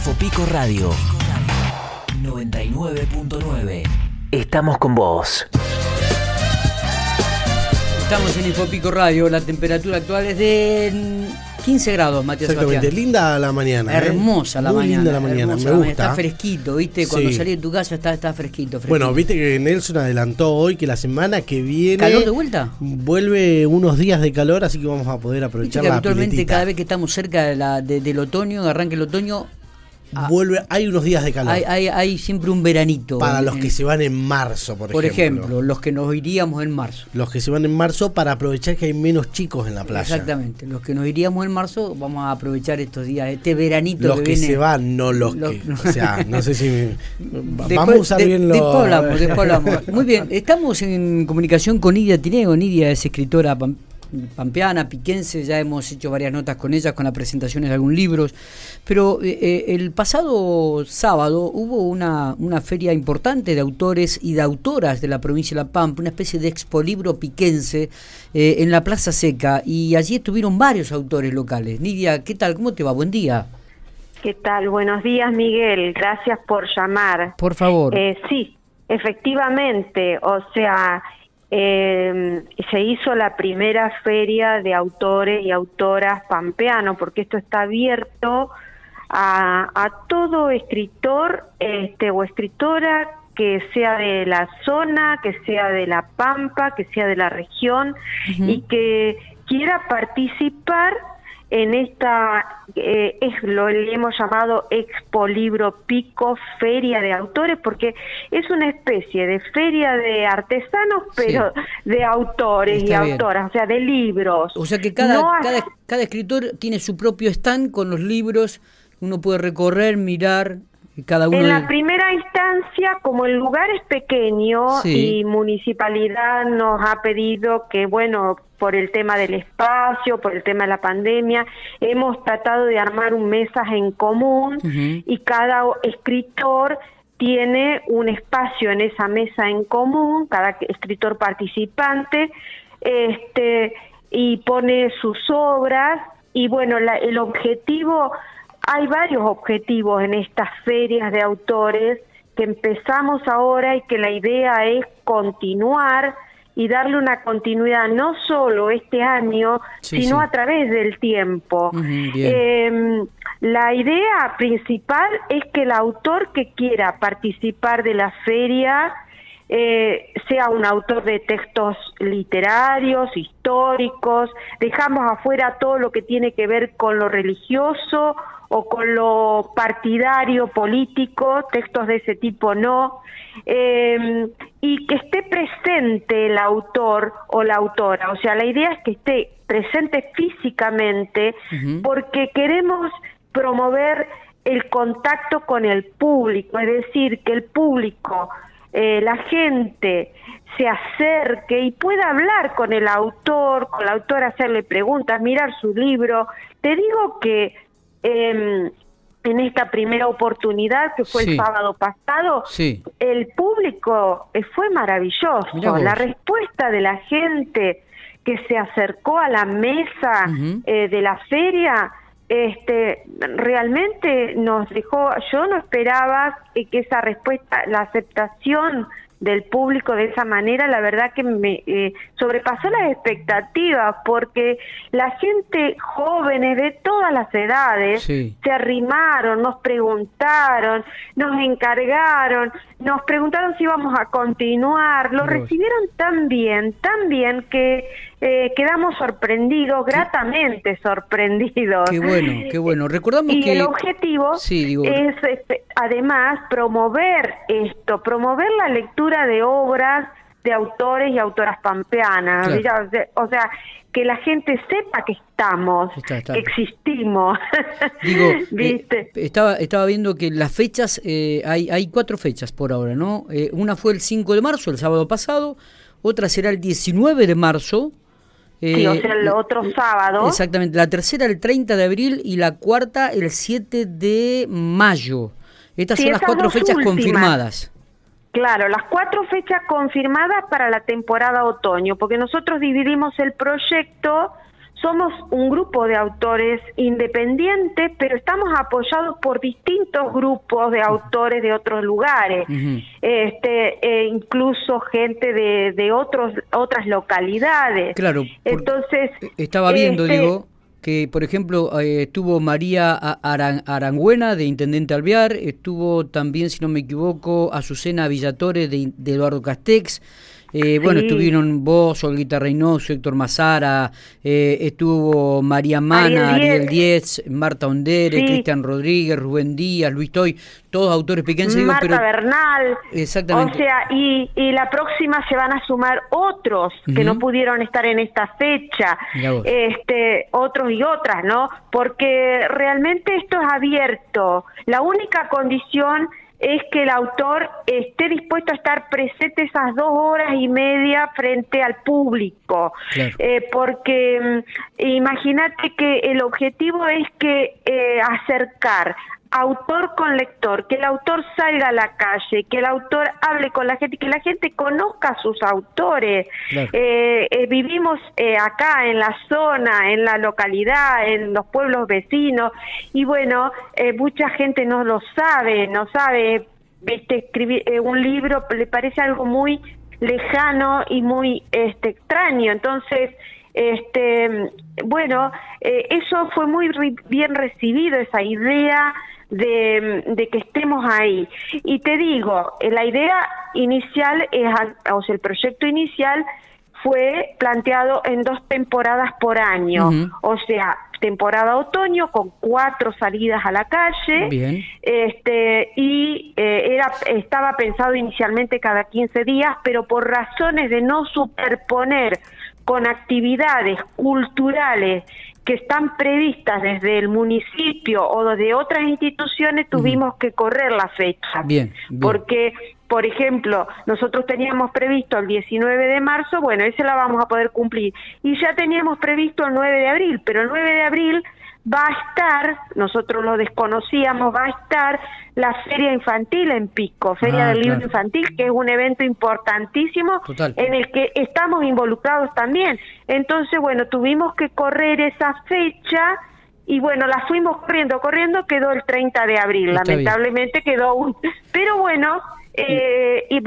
Infopico Radio 99.9. Estamos con vos. Estamos en Infopico Radio, la temperatura actual es de 15 grados, Matías Exactamente, linda la mañana. ¿eh? Hermosa la Muy mañana. linda la mañana, hermosa me la gusta. Está fresquito, ¿viste? Cuando Sí. salí de tu casa está, está fresquito, fresquito. Bueno, viste que Nelson adelantó hoy que la semana que viene. ¿Calor de vuelta? Vuelve unos días de calor, así que vamos a poder Viste aprovechar que la habitualmente piletita. cada vez que estamos cerca de la, de- del otoño, arranque el otoño, Vuelve, hay unos días de calor. hay, hay, hay siempre un veranito. para en- los que en- se van en marzo, por, Por ejemplo, los que nos iríamos en marzo. Los que se van en marzo para aprovechar que hay menos chicos en la playa. Exactamente, los que nos iríamos en marzo vamos a aprovechar estos días, este veranito Los que, que viene. se van, no los Los- que. O sea, no sé si. me- Después- vamos a usar de- bien los. Después hablamos, después hablamos. Muy bien, estamos en comunicación con Nidia Tinego. Nidia es escritora pampeana, piquense, ya hemos hecho varias notas con ella, con las presentaciones de algunos libros. Pero eh, eh, el pasado sábado hubo una, una feria importante de autores y de autoras de la provincia de La Pampa, una especie de expolibro piquense eh, en la Plaza Seca, y allí estuvieron varios autores locales. Nidia, ¿qué tal? ¿Cómo te va? Buen día. ¿Qué tal? Buenos días, Miguel. Gracias por llamar. Por favor. Eh, sí, efectivamente, o sea, eh, se hizo la primera feria de autores y autoras pampeanos, porque esto está abierto a, a todo escritor este, o escritora que sea de la zona, que sea de la Pampa, que sea de la región y que quiera participar en esta, eh, es lo le hemos llamado Expo Libro Pico Feria de Autores, porque es una especie de feria de artesanos, pero de autores Está y bien. autoras, o sea, de libros. O sea que cada, No cada, cada escritor tiene su propio stand con los libros, uno puede recorrer, mirar, cada uno... En de- la primera instancia, como el lugar es pequeño Sí. y municipalidad nos ha pedido que, bueno, por el tema del espacio, por el tema de la pandemia, hemos tratado de armar un mesas en común y cada escritor tiene un espacio en esa mesa en común, cada escritor participante, este, y pone sus obras y bueno, la- el objetivo, hay varios objetivos en estas ferias de autores que empezamos ahora y que la idea es continuar y darle una continuidad no solo este año, Sí, sino sí. a través del tiempo. Eh, la idea principal es que el autor que quiera participar de la feria eh, sea un autor de textos literarios, históricos, dejamos afuera todo lo que tiene que ver con lo religioso o con lo partidario, político, textos de ese tipo no, eh, y que esté presente el autor o la autora, o sea, la idea es que esté presente físicamente porque queremos promover el contacto con el público, es decir, que el público, eh, la gente se acerque y pueda hablar con el autor, con la autora, hacerle preguntas, mirar su libro. Te digo que em, en esta primera oportunidad, que fue Sí. el sábado pasado, Sí. el público eh, fue maravilloso. La respuesta de la gente que se acercó a la mesa eh, de la feria, este, realmente nos dejó, yo no esperaba eh, que esa respuesta, la aceptación del público de esa manera, la verdad que me eh, sobrepasó las expectativas, porque la gente jóvenes de todas las edades Sí. se arrimaron, nos preguntaron, nos encargaron, nos preguntaron si íbamos a continuar, lo recibieron tan bien, tan bien que eh, quedamos sorprendidos, gratamente sorprendidos. Qué bueno, qué bueno. Recordamos Y que... el objetivo Sí, digo- es este, además promover esto, promover la lectura de obras de autores y autoras pampeanas, Claro. o sea- que la gente sepa que estamos, Está, está. que existimos. Digo, eh, ¿Viste? estaba, estaba viendo que las fechas, eh, hay, hay cuatro fechas por ahora, ¿no? Eh, una fue el 5 de marzo, el sábado pasado, otra será el 19 de marzo. Sí, o eh, sea, el otro sábado. Exactamente, la tercera el 30 de abril y la cuarta el 7 de mayo. Estas Sí, son las cuatro fechas últimas. confirmadas. Claro, las cuatro fechas confirmadas para la temporada otoño, porque nosotros dividimos el proyecto somos un grupo de autores independientes, pero estamos apoyados por distintos grupos de autores de otros lugares, este, e incluso gente de, de otros otras localidades. Claro. Entonces estaba viendo, este, digo, que por ejemplo eh, estuvo María Arangüena de Intendente Alvear, estuvo también, si no me equivoco, Azucena Villatore de, de Eduardo Castex. Eh, bueno, estuvieron vos, Olguita Reynoso, Héctor Mazara, eh, estuvo María Mana, Ariel Diez, Marta Ondere, Cristian Rodríguez, Rubén Díaz, Luis Toy, todos autores pequeños. Marta Bernal. Exactamente. O sea, y, y la próxima se van a sumar otros que no pudieron estar en esta fecha, este, otros y otras, ¿no? Porque realmente esto es abierto. La única condición es que el autor esté dispuesto a estar presente esas dos horas y media frente al público, eh, porque mm, imagínate que el objetivo es que eh, acercar autor con lector, que el autor salga a la calle, que el autor hable con la gente, que la gente conozca a sus autores. Eh, eh, vivimos eh, acá en la zona, en la localidad, en los pueblos vecinos y bueno, mucha gente no lo sabe, no sabe, viste, escribir un libro le parece algo muy lejano y muy este extraño, entonces este bueno eso fue muy bien recibido esa idea de, que estemos ahí. Y te digo, eh, la idea inicial, es, o sea, el proyecto inicial fue planteado en dos temporadas por año, o sea, temporada otoño con cuatro salidas a la calle, este y eh, era estaba pensado inicialmente cada 15 días, pero por razones de no superponer con actividades culturales que están previstas desde el municipio o de otras instituciones, tuvimos que correr la fecha. Bien, Porque, por ejemplo, nosotros teníamos previsto el 19 de marzo, bueno, ese la vamos a poder cumplir. Y ya teníamos previsto el 9 de abril, pero el 9 de abril va a estar, nosotros lo desconocíamos, va a estar la Feria Infantil en Pico, Feria ah, del Libro Infantil, que es un evento importantísimo en el que estamos involucrados también. Entonces, bueno, tuvimos que correr esa fecha y bueno, la fuimos corriendo, corriendo, quedó el 30 de abril, lamentablemente quedó un... Pero bueno, eh, y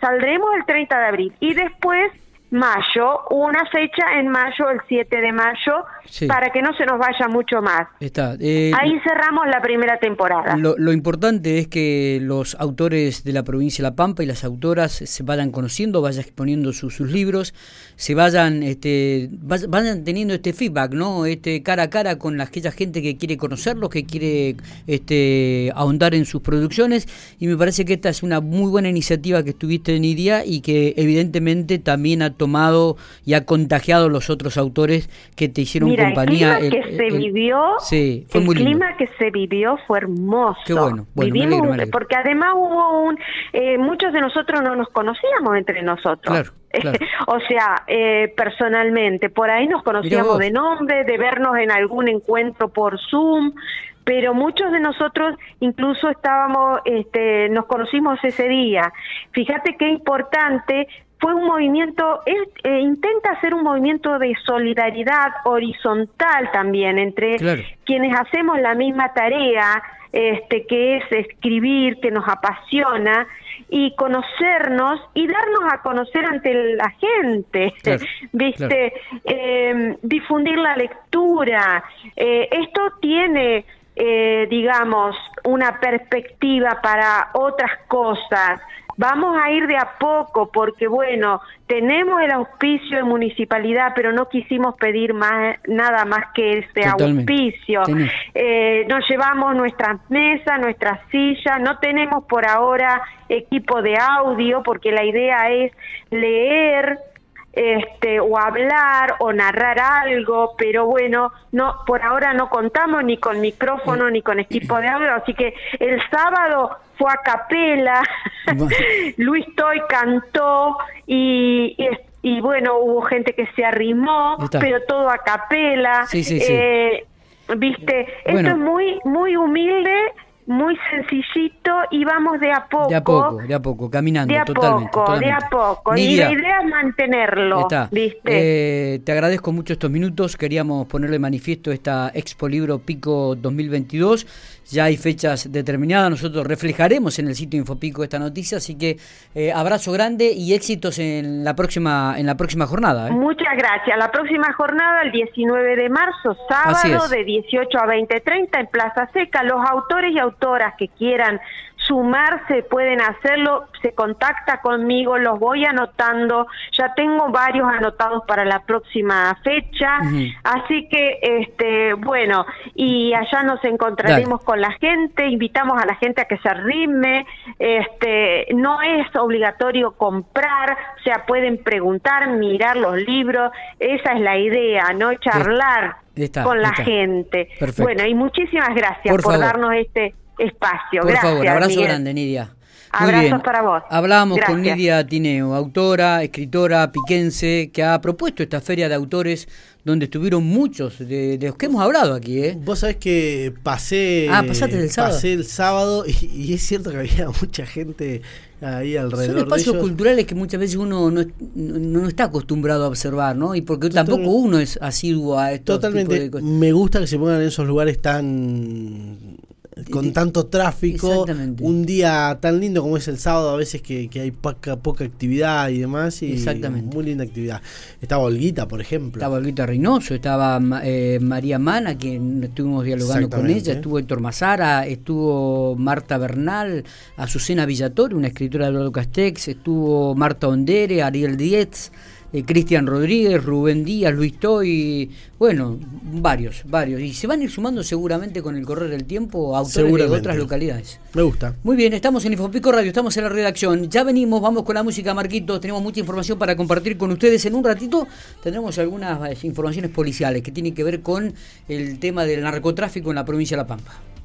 saldremos el 30 de abril. Y después mayo, una fecha en mayo, el 7 de mayo, para que no se nos vaya mucho más. Está. Eh, Ahí cerramos la primera temporada. Lo, importante es que los autores de la provincia de La Pampa y las autoras se vayan conociendo, vayan exponiendo sus libros, se vayan, este, vayan teniendo este feedback, ¿no? Este cara a cara con aquella gente que quiere conocerlos, que quiere este, ahondar en sus producciones. Y me parece que esta es una muy buena iniciativa que estuviste en IDIA y que evidentemente también ha tomado y ha contagiado los otros autores que te hicieron compañía. El clima que se vivió, sí, el clima que se vivió fue hermoso. Qué bueno, Vivimos, porque además hubo un, eh, muchos de nosotros no nos conocíamos entre nosotros. Claro. o sea, eh, personalmente, por ahí nos conocíamos de nombre, de vernos en algún encuentro por Zoom, pero muchos de nosotros incluso estábamos, este, nos conocimos ese día. Fíjate qué importante fue un movimiento, eh, intenta hacer un movimiento de solidaridad horizontal también entre quienes hacemos la misma tarea, este, que es escribir, que nos apasiona, y conocernos y darnos a conocer ante la gente, ¿viste? Eh, difundir la lectura. Eh, esto tiene, eh, digamos, una perspectiva para otras cosas. Vamos a ir de a poco porque, bueno, tenemos el auspicio de municipalidad, pero no quisimos pedir más nada más que ese auspicio. Eh, nos llevamos nuestras mesas, nuestras sillas, no tenemos por ahora equipo de audio porque la idea es leer este o hablar o narrar algo, pero bueno, no por ahora no contamos ni con micrófono ni con equipo de audio, así que el sábado fue a capela, Luis Toy cantó y, y, bueno, hubo gente que se arrimó, pero todo a capela. Sí, sí, eh, Viste, esto es muy muy humilde muy sencillito y vamos de a poco. De a poco, de a poco, caminando, de a totalmente. Poco, De a poco, y la idea es mantenerlo, ¿viste? Eh, te agradezco mucho estos minutos, queríamos ponerle manifiesto esta Expo Libro Pico 2022, ya hay fechas determinadas, nosotros reflejaremos en el sitio Infopico esta noticia, así que eh, abrazo grande y éxitos en la próxima, en la próxima jornada. ¿eh? Muchas gracias, la próxima jornada el 19 de marzo, sábado de 18 a 20.30 en Plaza Seca, los autores y autoras que quieran sumarse pueden hacerlo, se contacta conmigo, los voy anotando, ya tengo varios anotados para la próxima fecha, así que este bueno, y allá nos encontraremos con la gente, invitamos a la gente a que se arrime, este no es obligatorio comprar, o sea, pueden preguntar, mirar los libros, esa es la idea, no charlar con la gente. Bueno, y muchísimas gracias por darnos este espacio. Por Gracias, favor, abrazo grande, Nidia. Abrazos para vos. Hablábamos con Nidia Tineo, autora, escritora piquense, que ha propuesto esta feria de autores donde estuvieron muchos de, los que hemos hablado aquí. ¿eh? Vos sabés que pasé, ah, pasaste el sábado. Pasé el sábado y, es cierto que había mucha gente ahí alrededor. Son espacios culturales que muchas veces uno no, no, está acostumbrado a observar, ¿no? Y porque tampoco uno es asiduo a esto. Totalmente. Me gusta que se pongan en esos lugares tan con tanto tráfico, un día tan lindo como es el sábado, a veces que, hay poca, poca actividad y demás, y Exactamente. muy linda actividad. Estaba Olguita, por ejemplo. Estaba Olguita Reynoso, estaba eh, María Mana, que estuvimos dialogando con ella, estuvo Héctor Mazara, estuvo Marta Bernal, Azucena Villator, una escritora de Eduardo Castex, estuvo Marta Ondere, Ariel Dietz, eh, Cristian Rodríguez, Rubén Díaz, Luis Toy, bueno, varios, varios. Y se van a ir sumando seguramente con el correr del tiempo autores de otras localidades. Me gusta. Muy bien, estamos en Infopico Radio, estamos en la redacción. Ya venimos, vamos con la música, Marquitos. Tenemos mucha información para compartir con ustedes. En un ratito tendremos algunas informaciones policiales que tienen que ver con el tema del narcotráfico en la provincia de La Pampa.